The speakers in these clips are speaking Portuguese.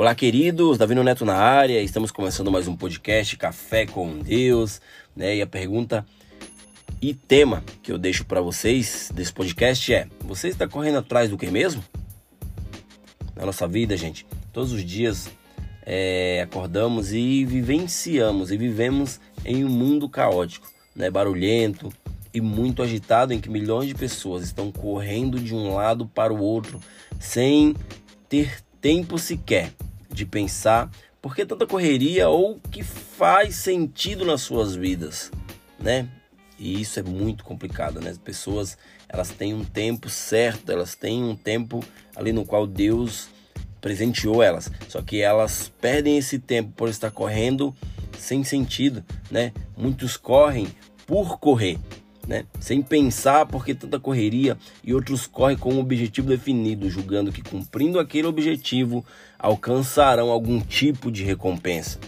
Olá, queridos, Davino Neto na área. Estamos começando mais um podcast Café com Deus, né? E a pergunta e tema que eu deixo para vocês desse podcast é: você está correndo atrás do que mesmo? Na nossa vida, gente, todos os dias é, acordamos e vivenciamos e vivemos em um mundo caótico, né? Barulhento e muito agitado, em que milhões de pessoas estão correndo de um lado para o outro sem ter tempo sequer de pensar por que tanta correria ou o que faz sentido nas suas vidas, né? E isso é muito complicado, né? As pessoas, elas têm um tempo certo, elas têm um tempo ali no qual Deus presenteou elas. Só que elas perdem esse tempo por estar correndo sem sentido, né? Muitos correm por correr, né? Sem pensar porque tanta correria e outros correm com um objetivo definido, julgando que cumprindo aquele objetivo alcançarão algum tipo de recompensa.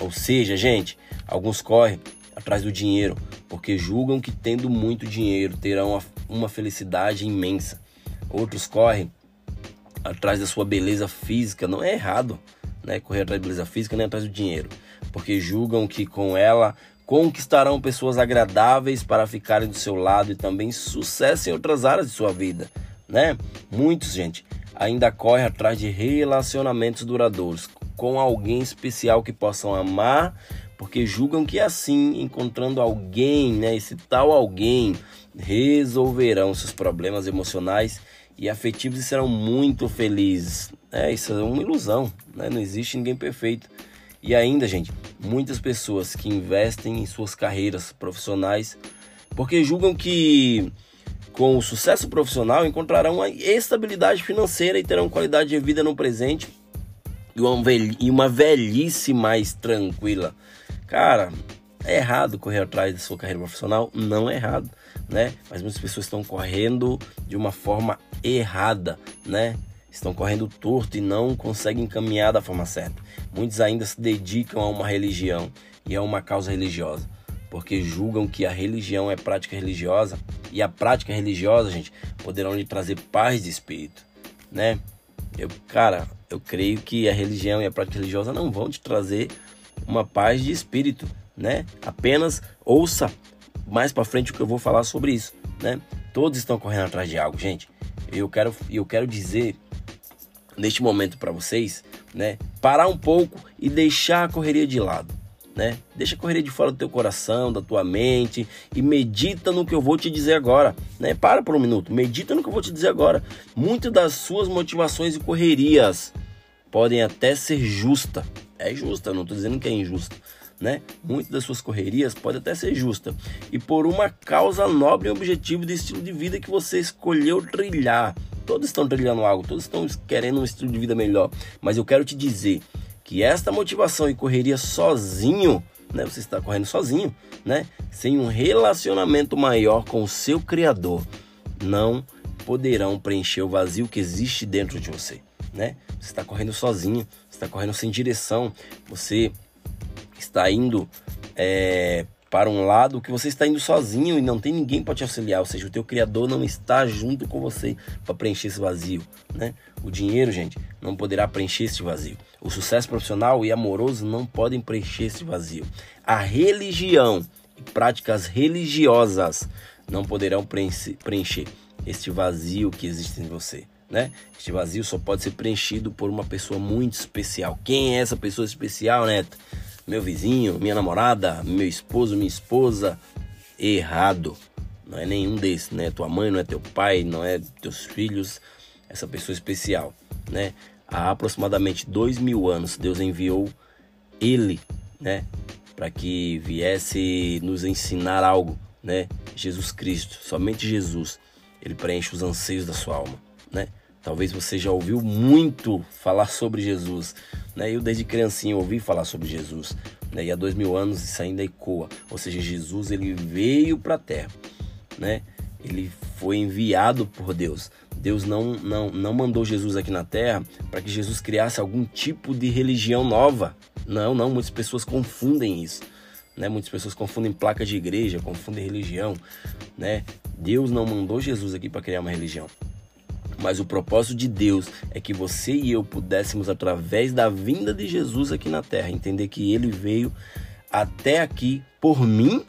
Ou seja, gente, alguns correm atrás do dinheiro porque julgam que tendo muito dinheiro terão uma felicidade imensa. Outros correm atrás da sua beleza física, não é errado, né? Correr atrás da beleza física nem atrás do dinheiro, porque julgam que com ela conquistarão pessoas agradáveis para ficarem do seu lado e também sucesso em outras áreas de sua vida, né? Muitos, gente, ainda correm atrás de relacionamentos duradouros com alguém especial que possam amar, porque julgam que assim, encontrando alguém, né, esse tal alguém, resolverão seus problemas emocionais e afetivos e serão muito felizes. É, isso é uma ilusão, né? Não existe ninguém perfeito. E ainda, gente, muitas pessoas que investem em suas carreiras profissionais porque julgam que com o sucesso profissional encontrarão uma estabilidade financeira e terão qualidade de vida no presente e uma velhice mais tranquila. Cara, é errado correr atrás da sua carreira profissional? Não é errado, né? Mas muitas pessoas estão correndo de uma forma errada, né? Estão correndo torto e não conseguem caminhar da forma certa. Muitos ainda se dedicam a uma religião e a uma causa religiosa, porque julgam que a religião é prática religiosa e a prática religiosa, gente, poderão lhe trazer paz de espírito, né? Eu, cara, eu creio que a religião e a prática religiosa não vão te trazer uma paz de espírito, né? Apenas ouça mais para frente o que eu vou falar sobre isso, né? Todos estão correndo atrás de algo, gente. Eu quero, eu quero dizer neste momento para vocês, né? Parar um pouco e deixar a correria de lado, né? Deixa a correria de fora do teu coração, da tua mente e medita no que eu vou te dizer agora, né? Para por um minuto, medita no que eu vou te dizer agora. Muitas das suas motivações e correrias podem até ser justa. É justa, não estou dizendo que é injusta, né? Muitas das suas correrias podem até ser justa e por uma causa nobre e objetivo de estilo de vida que você escolheu trilhar, Todos estão trilhando algo, todos estão querendo um estilo de vida melhor. Mas eu quero te dizer que esta motivação e correria sozinho, né? Você está correndo sozinho, né? Sem um relacionamento maior com o seu Criador, não poderão preencher o vazio que existe dentro de você, né? Você está correndo sozinho, você está correndo sem direção, você está indo é, para um lado que você está indo sozinho e não tem ninguém para te auxiliar, ou seja, o teu criador não está junto com você para preencher esse vazio, né? O dinheiro, gente, não poderá preencher esse vazio. O sucesso profissional e amoroso não podem preencher esse vazio. A religião e práticas religiosas não poderão preencher este vazio que existe em você. Né? Este vazio só pode ser preenchido por uma pessoa muito especial. Quem é essa pessoa especial, Neto? Meu vizinho, minha namorada, meu esposo, minha esposa. Errado. Não é nenhum desses, né? Tua mãe, não é teu pai, não é teus filhos, essa pessoa especial, né? Há aproximadamente dois mil anos, Deus enviou Ele, né? Para que viesse nos ensinar algo, né? Jesus Cristo, somente Jesus, Ele preenche os anseios da sua alma, né? Talvez você já ouviu muito falar sobre Jesus, né? Eu desde criancinha ouvi falar sobre Jesus, né? E há dois mil anos isso ainda ecoa. Ou seja, Jesus ele veio para a Terra, né? Ele foi enviado por Deus. Deus não, não, não mandou Jesus aqui na Terra para que Jesus criasse algum tipo de religião nova. Não, não. Muitas pessoas confundem isso. Né? Muitas pessoas confundem placas de igreja, confundem religião. Né? Deus não mandou Jesus aqui para criar uma religião Mas o propósito de Deus é que você e eu pudéssemos, através da vinda de Jesus aqui na terra, entender que ele veio até aqui por mim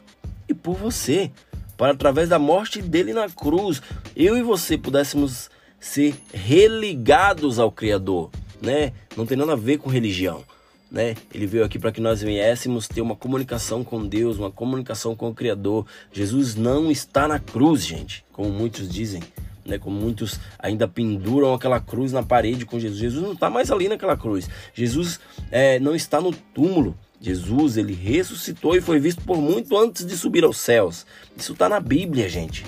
e por você. Para através da morte dele na cruz, eu e você pudéssemos ser religados ao Criador, né? Não tem nada a ver com religião né? Ele veio aqui para que nós viéssemos ter uma comunicação com Deus, uma comunicação com o Criador. Jesus não está na cruz, gente, como muitos dizem. Né, como muitos ainda penduram aquela cruz na parede com Jesus. Jesus não está mais ali naquela cruz. Jesus é, não está no túmulo. Jesus, ele ressuscitou e foi visto por muito antes de subir aos céus. Isso está na Bíblia, gente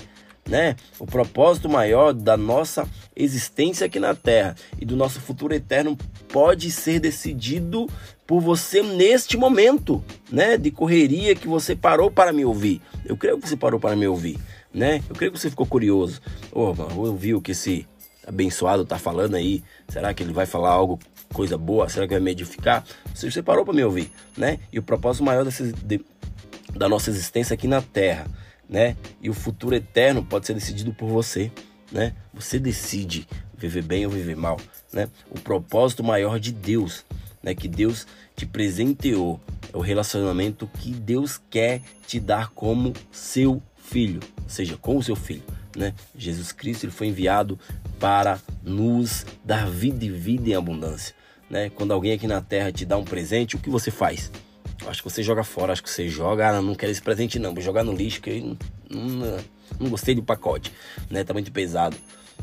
né? O propósito maior da nossa existência aqui na Terra e do nosso futuro eterno pode ser decidido por você neste momento, né? De correria que você parou para me ouvir. Eu creio que você parou para me ouvir, né? Eu creio que você ficou curioso. Ô, oh, ouviu o que esse abençoado tá falando aí? Será que ele vai falar algo coisa boa? Será que vai me edificar? Você, você parou para me ouvir, né? E o propósito maior desse, de, da nossa existência aqui na Terra né? E o futuro eterno pode ser decidido por você, né? Você decide viver bem ou viver mal, né? O propósito maior de Deus, né? Que Deus te presenteou é o relacionamento que Deus quer te dar como seu filho, ou seja, com o seu filho, né? Jesus Cristo ele foi enviado para nos dar vida e vida em abundância, né? Quando alguém aqui na terra te dá um presente, o que você faz? Acho que você joga fora, acho que você joga, ah, não quero esse presente não, vou jogar no lixo que não, não, não gostei do pacote, né? Tá muito pesado.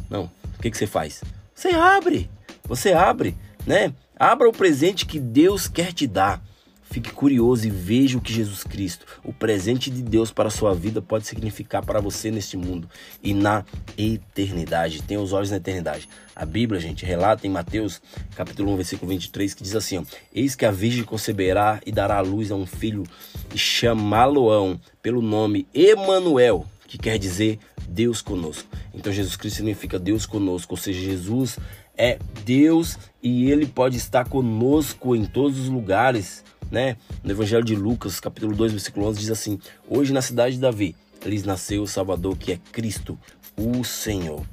Não, o que, que você faz? Você abre, você abre, né? Abra o presente que Deus quer te dar. Fique curioso e veja o que Jesus Cristo, o presente de Deus para a sua vida, pode significar para você neste mundo e na eternidade. Tenha os olhos na eternidade. A Bíblia, gente, relata em Mateus, capítulo 1, versículo 23, que diz assim: ó, Eis que a Virgem conceberá e dará à luz a um filho, e chamá-lo-ão pelo nome Emanuel, que quer dizer Deus conosco. Então Jesus Cristo significa Deus conosco, ou seja, Jesus é Deus e ele pode estar conosco em todos os lugares né? No Evangelho de Lucas, capítulo 2, versículo 11, diz assim: Hoje na cidade de Davi lhes nasceu o Salvador, que é Cristo, o Senhor.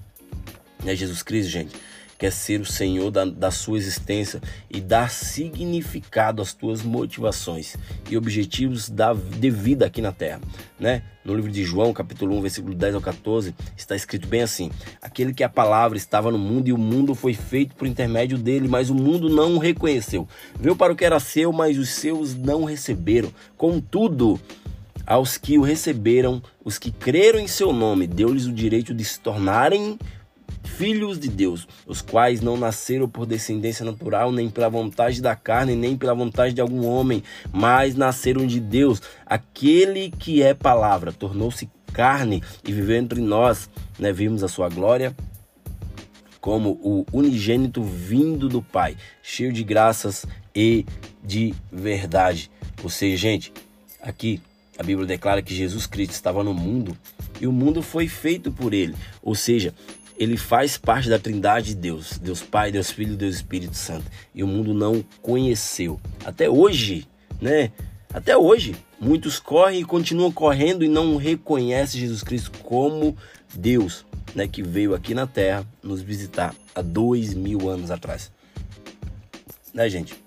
É Jesus Cristo, gente quer ser o Senhor da, da sua existência e dar significado às tuas motivações e objetivos da, de vida aqui na terra, né? No livro de João, capítulo 1, versículo 10 ao 14, está escrito bem assim: Aquele que a palavra estava no mundo e o mundo foi feito por intermédio dele, mas o mundo não o reconheceu. Veio para o que era seu, mas os seus não receberam. Contudo, aos que o receberam, os que creram em seu nome, deu-lhes o direito de se tornarem filhos de Deus, os quais não nasceram por descendência natural, nem pela vontade da carne, nem pela vontade de algum homem, mas nasceram de Deus. Aquele que é palavra tornou-se carne e viveu entre nós, né? Vimos a sua glória como o unigênito vindo do Pai, cheio de graças e de verdade. Ou seja, gente, aqui a Bíblia declara que Jesus Cristo estava no mundo e o mundo foi feito por ele. Ou seja, ele faz parte da trindade de Deus, Deus Pai, Deus Filho, Deus Espírito Santo. E o mundo não conheceu. Até hoje, né? Até hoje, muitos correm e continuam correndo e não reconhecem Jesus Cristo como Deus, né? Que veio aqui na Terra nos visitar há dois mil anos atrás. Né, gente?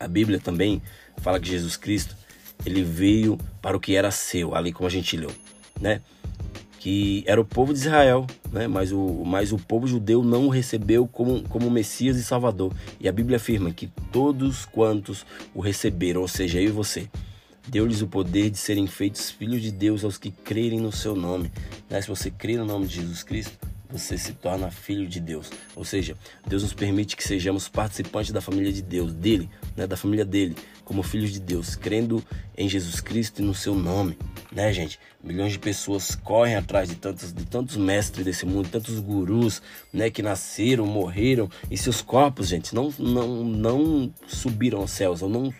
A Bíblia também fala que Jesus Cristo ele veio para o que era seu, ali como a gente leu, né? Que era o povo de Israel, né? mas, o, mas o povo judeu não o recebeu como, como Messias e Salvador. E a Bíblia afirma que todos quantos o receberam, ou seja, eu e você, deu-lhes o poder de serem feitos filhos de Deus aos que crerem no seu nome. Né? Se você crê no nome de Jesus Cristo, você se torna filho de Deus. Ou seja, Deus nos permite que sejamos participantes da família de Deus, dele, né, da família dele, como filhos de Deus, crendo em Jesus Cristo e no seu nome, né, gente? Milhões de pessoas correm atrás de tantos, de tantos mestres desse mundo, tantos gurus, né, que nasceram, morreram e seus corpos, gente, não não não subiram aos céus, ou não,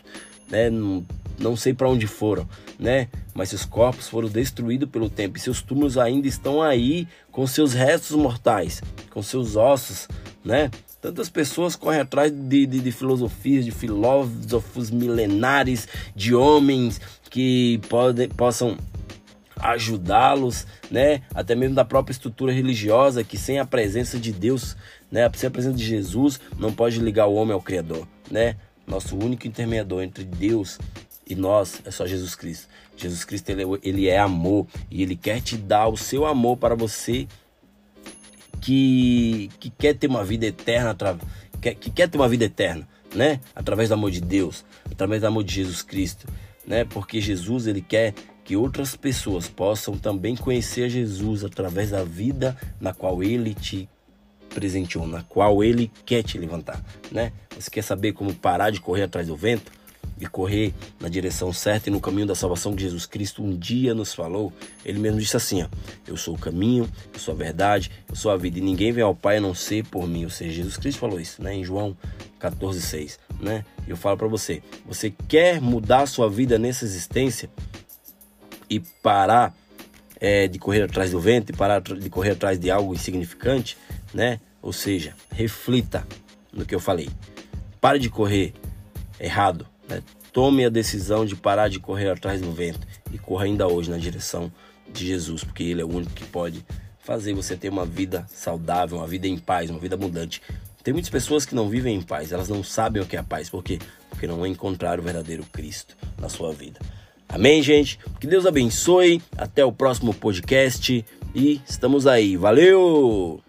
né, não, não sei para onde foram, né? Mas seus corpos foram destruídos pelo tempo e seus túmulos ainda estão aí com seus restos mortais, com seus ossos, né? Tantas pessoas correm atrás de, de, de filosofias, de filósofos milenares, de homens que podem, possam ajudá-los, né? Até mesmo da própria estrutura religiosa que sem a presença de Deus, né? Sem a presença de Jesus, não pode ligar o homem ao Criador, né? Nosso único intermediador entre Deus e nós é só Jesus Cristo. Jesus Cristo ele, é ele é amor e ele quer te dar o seu amor para você que, que quer ter uma vida eterna, que, que quer ter uma vida eterna, né? Através do amor de Deus, através do amor de Jesus Cristo, né? Porque Jesus ele quer que outras pessoas possam também conhecer Jesus através da vida na qual ele te presenteou, na qual ele quer te levantar, né? Você quer saber como parar de correr atrás do vento? E correr na direção certa e no caminho da salvação que Jesus Cristo um dia nos falou, ele mesmo disse assim: ó, Eu sou o caminho, eu sou a verdade, eu sou a vida, e ninguém vem ao Pai a não ser por mim. Ou seja, Jesus Cristo falou isso, né? Em João 14,6. Né? Eu falo para você: você quer mudar sua vida nessa existência e parar é, de correr atrás do vento e parar de correr atrás de algo insignificante, né? Ou seja, reflita no que eu falei. Pare de correr errado, né? Tome a decisão de parar de correr atrás do vento e corra ainda hoje na direção de Jesus, porque Ele é o único que pode fazer você ter uma vida saudável, uma vida em paz, uma vida abundante. Tem muitas pessoas que não vivem em paz, elas não sabem o que é a paz, por quê? Porque não encontraram o verdadeiro Cristo na sua vida. Amém, gente? Que Deus abençoe. Até o próximo podcast e estamos aí. Valeu!